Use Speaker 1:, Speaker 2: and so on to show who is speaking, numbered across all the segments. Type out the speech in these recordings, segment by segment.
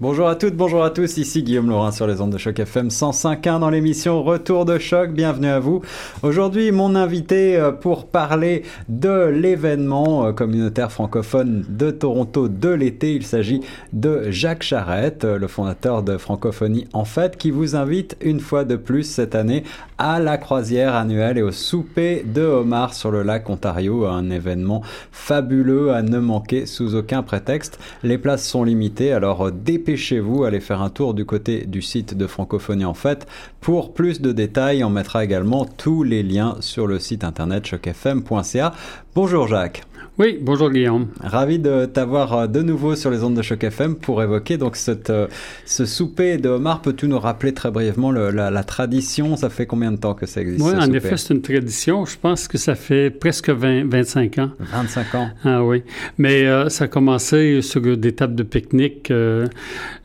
Speaker 1: Bonjour à toutes, bonjour à tous, ici Guillaume Laurin sur les ondes de Choc FM 105.1 dans l'émission Retour de Choc, bienvenue à vous. Aujourd'hui, mon invité euh, pour parler de l'événement euh, communautaire francophone de Toronto de l'été, il s'agit de Jacques Charette, euh, le fondateur de Francophonie en fait, qui vous invite une fois de plus cette année à la croisière annuelle et au souper de homard sur le lac Ontario, un événement fabuleux à ne manquer sous aucun prétexte. Les places sont limitées, alors dépêchez dépêchez-vous, allez faire un tour du côté du site de Francophonie en fait. Pour plus de détails, on mettra également tous les liens sur le site internet chocfm.ca. Bonjour Jacques.
Speaker 2: Oui, bonjour Guillaume.
Speaker 1: Ravi de t'avoir euh, de nouveau sur les ondes de Choc FM pour évoquer donc cette, euh, ce souper de homard. Peux-tu nous rappeler très brièvement la, tradition? Ça fait combien de temps que ça existe
Speaker 2: Oui, en effet, c'est une tradition. Je pense que ça fait presque 20, 25 ans.
Speaker 1: 25 ans.
Speaker 2: Ah oui. Mais euh, ça a commencé sur des tables de pique-nique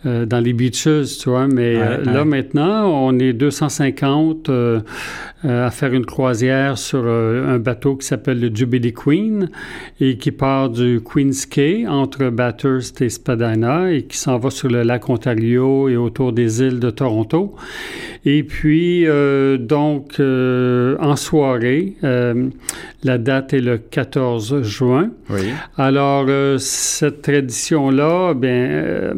Speaker 2: dans les beaches, tu vois. Mais là, maintenant, on est 250 à faire une croisière sur un bateau qui s'appelle le Jubilee Queen et qui part du Queen's Quay entre Bathurst et Spadina et qui s'en va sur le lac Ontario et autour des îles de Toronto. Et puis, euh, donc, euh, en soirée, euh, la date est le 14 juin.
Speaker 1: Oui.
Speaker 2: Alors, cette tradition-là, bien,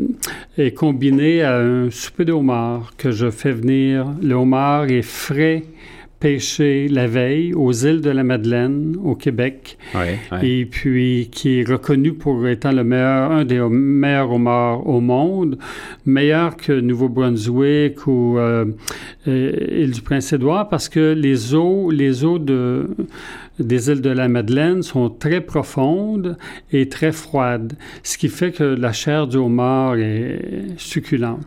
Speaker 2: est combinée à un souper de homard que je fais venir. Le homard est frais pêché la veille aux îles de la Madeleine, au Québec, et puis qui est reconnu pour étant le meilleur, un des meilleurs homards au monde, meilleur que Nouveau-Brunswick ou euh, île du Prince-Édouard, parce que les eaux, les eaux de des îles de la Madeleine sont très profondes et très froides, ce qui fait que la chair du homard est succulente.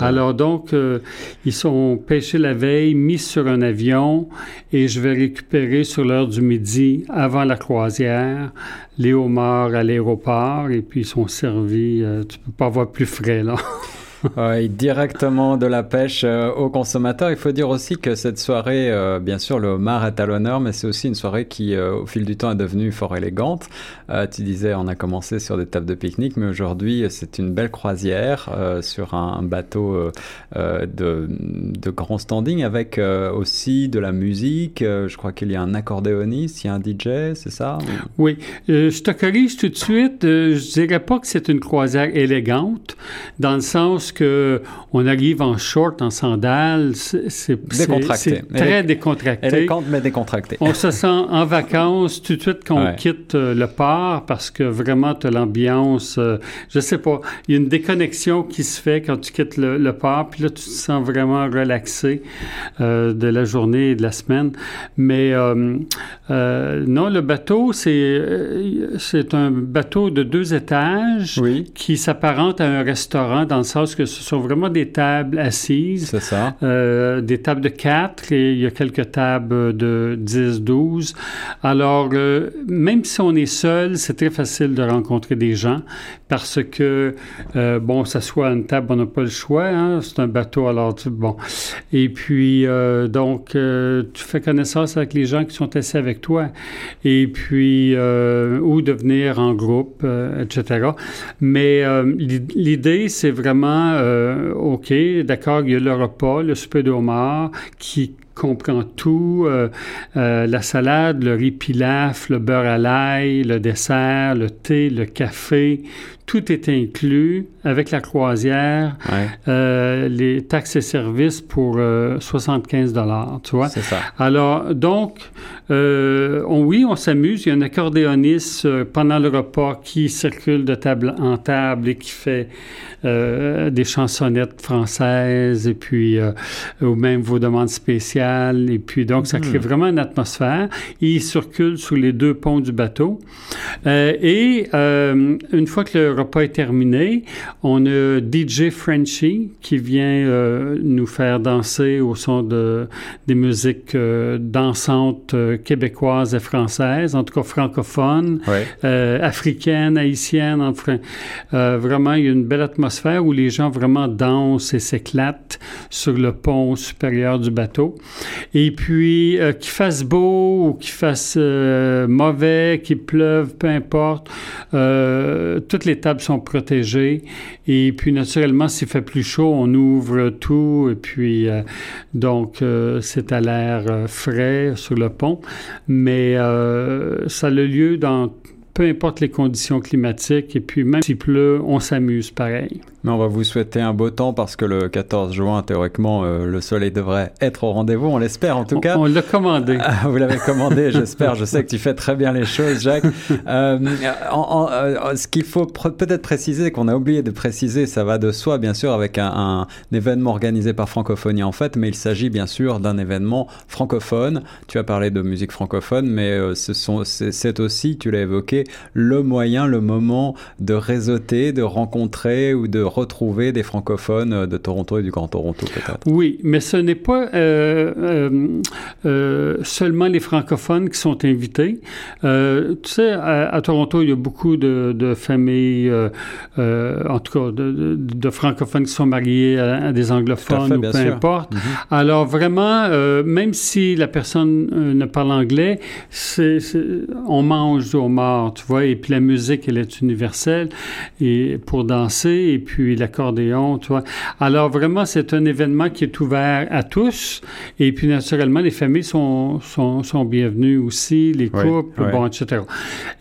Speaker 2: Alors donc, euh, ils sont pêchés la veille, mis sur un avion et je vais récupérer sur l'heure du midi, avant la croisière, les homards à l'aéroport et puis ils sont servis, euh, tu peux pas avoir plus frais là.
Speaker 1: oui, directement de la pêche euh, aux consommateurs. Il faut dire aussi que cette soirée, euh, bien sûr, le homard est à l'honneur, mais c'est aussi une soirée qui, euh, au fil du temps, est devenue fort élégante. tu disais, on a commencé sur des tables de pique-nique, mais aujourd'hui, c'est une belle croisière sur un, bateau de, grand standing avec aussi de la musique. je crois qu'il y a un accordéoniste, il y a un DJ, c'est ça?
Speaker 2: Oui. je te corrige tout de suite. je dirais pas que c'est une croisière élégante, dans le sens que on arrive en short, en sandales, c'est très décontracté.
Speaker 1: Élégante, mais décontracté.
Speaker 2: On se sent en vacances tout de suite qu'on quitte euh, le port parce que vraiment, tu as l'ambiance, euh, je sais pas, il y a une déconnexion qui se fait quand tu quittes le, port, puis là, tu te sens vraiment relaxé euh, de la journée et de la semaine. Mais non, le bateau, c'est c'est un bateau de deux étages qui s'apparente à un restaurant dans le sens que ce sont vraiment des tables assises.
Speaker 1: C'est ça.
Speaker 2: Euh, des tables de 4 et il y a quelques tables de 10, 12. Alors, euh, même si on est seul, c'est très facile de rencontrer des gens parce que, euh, bon, ça soit une table, on n'a pas le choix. Hein, c'est un bateau, alors, bon. Et puis, donc, tu fais connaissance avec les gens qui sont assis avec toi. Et puis, ou de venir en groupe, etc. Mais l'idée, c'est vraiment OK, d'accord, il y a le repas, le souper qui comprend tout, euh, euh, la salade, le riz pilaf, le beurre à l'ail, le dessert, le thé, le café, tout est inclus avec la croisière, euh, les taxes et services pour 75 dollars, tu vois.
Speaker 1: C'est ça.
Speaker 2: Alors, donc, on, oui, on s'amuse. Il y a un accordéoniste pendant le repas qui circule de table en table et qui fait des chansonnettes françaises et puis, ou même vos demandes spéciales et puis, donc, ça crée hmm. vraiment une atmosphère. Il circule sous les deux ponts du bateau. Euh, et euh, une fois que le repas est terminé, on a DJ Frenchy qui vient euh, nous faire danser au son de, des musiques dansantes québécoises et françaises, en tout cas francophones, africaines, haïtiennes. Enfin, vraiment, il y a une belle atmosphère où les gens vraiment dansent et s'éclatent sur le pont supérieur du bateau. Et puis, euh, qu'il fasse beau ou qu'il fasse euh, mauvais, qu'il pleuve, peu importe, euh, toutes les tables sont protégées. Et puis, naturellement, s'il fait plus chaud, on ouvre tout. Et puis, donc, c'est à l'air frais sur le pont. Mais ça a lieu dans peu importe les conditions climatiques. Et puis, même s'il pleut, on s'amuse pareil.
Speaker 1: Mais on va vous souhaiter un beau temps parce que le 14 juin, théoriquement, euh, le soleil devrait être au rendez-vous. On l'espère en tout cas.
Speaker 2: On l'a commandé.
Speaker 1: Ah, vous l'avez commandé, j'espère. Je sais que tu fais très bien les choses, Jacques. Euh, euh, ce qu'il faut peut-être préciser, qu'on a oublié de préciser, ça va de soi, bien sûr, avec un, un événement organisé par Francophonie en fait, mais il s'agit bien sûr d'un événement francophone. Tu as parlé de musique francophone, mais c'est aussi, tu l'as évoqué, le moyen, le moment de réseauter, de rencontrer ou de retrouver des francophones de Toronto et du Grand Toronto, peut-être.
Speaker 2: Oui, mais ce n'est pas euh, euh, euh, seulement les francophones qui sont invités. tu sais, à, Toronto, il y a beaucoup de, familles, en tout cas, de, francophones qui sont mariés à, des anglophones ou peu importe. Mhm. Alors vraiment, même si la personne ne parle anglais, c'est, on mange au tu vois, et puis la musique, elle est universelle et pour danser, et puis puis l'accordéon, tu vois. Alors vraiment, c'est un événement qui est ouvert à tous. Et puis naturellement, les familles sont, sont, sont bienvenues aussi, les couples, bon, etc.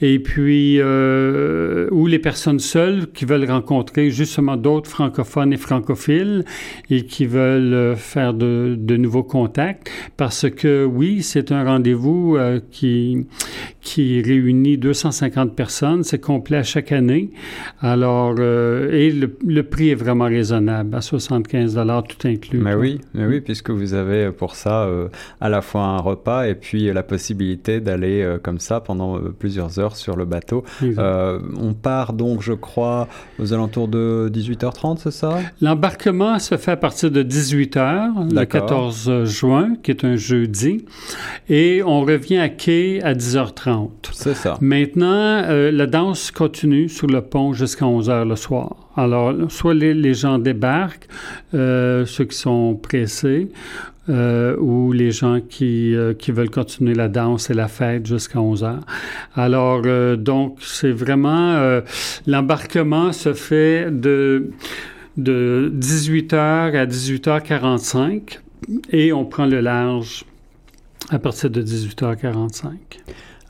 Speaker 2: Et puis, euh, ou les personnes seules qui veulent rencontrer justement d'autres francophones et francophiles et qui veulent euh, faire de, de nouveaux contacts. Parce que oui, c'est un rendez-vous euh, qui, qui réunit 250 personnes. C'est complet à chaque année. Alors, euh, et le, le prix est vraiment raisonnable, à 75 tout inclus.
Speaker 1: Mais oui, mais oui, puisque vous avez pour ça euh, à la fois un repas et puis la possibilité d'aller euh, comme ça pendant euh, plusieurs heures sur le bateau. on part donc, je crois, aux alentours de 18h30, c'est ça?
Speaker 2: L'embarquement se fait à partir de 18h, le 14 juin, qui est un jeudi, et on revient à quai à 10h30.
Speaker 1: C'est ça.
Speaker 2: Maintenant, la danse continue sur le pont jusqu'à 11h le soir. Alors, soit les, gens débarquent, euh, ceux qui sont pressés, euh, ou les gens qui, euh, qui veulent continuer la danse et la fête jusqu'à 11 heures. Alors, donc, c'est vraiment... L'embarquement se fait de, de 18 h à 18h45 et on prend le large à partir de 18h45.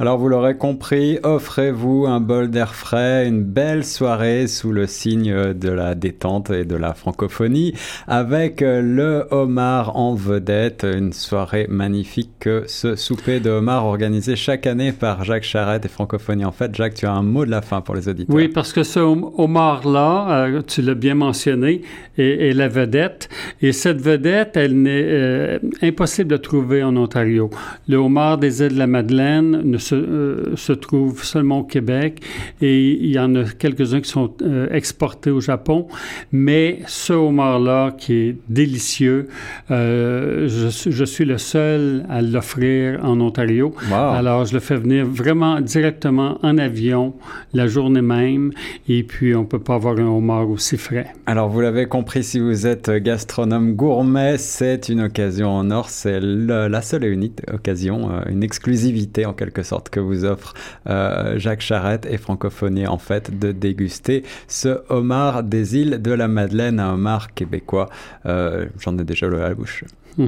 Speaker 1: Alors vous l'aurez compris, offrez-vous un bol d'air frais, une belle soirée sous le signe de la détente et de la francophonie avec le homard en vedette, une soirée magnifique que ce souper de homard organisé chaque année par Jacques Charette et Francophonie. En fait, Jacques, tu as un mot de la fin pour les auditeurs.
Speaker 2: Oui, parce que ce homard-là, euh, tu l'as bien mentionné, est, la vedette. Et cette vedette, elle n'est euh, impossible de trouver en Ontario. Le homard des îles de la Madeleine ne euh, se, trouve seulement au Québec et il y en a quelques-uns qui sont euh, exportés au Japon. Mais ce homard-là, qui est délicieux, euh, je, suis le seul à l'offrir en Ontario. Alors, je le fais venir vraiment directement en avion la journée même et puis on peut pas avoir un homard aussi frais.
Speaker 1: Alors, vous l'avez compris, si vous êtes gastronome gourmet, c'est une occasion en or. C'est la seule et unique occasion, une exclusivité en quelque sorte que vous offre euh, Jacques Charette et Francophonie en fait de déguster ce homard des îles de la Madeleine, un homard québécois. Euh, j'en ai déjà le à la bouche.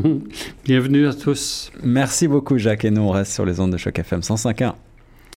Speaker 2: Bienvenue à tous.
Speaker 1: Merci beaucoup Jacques et nous on reste sur les ondes de choc FM 105.1.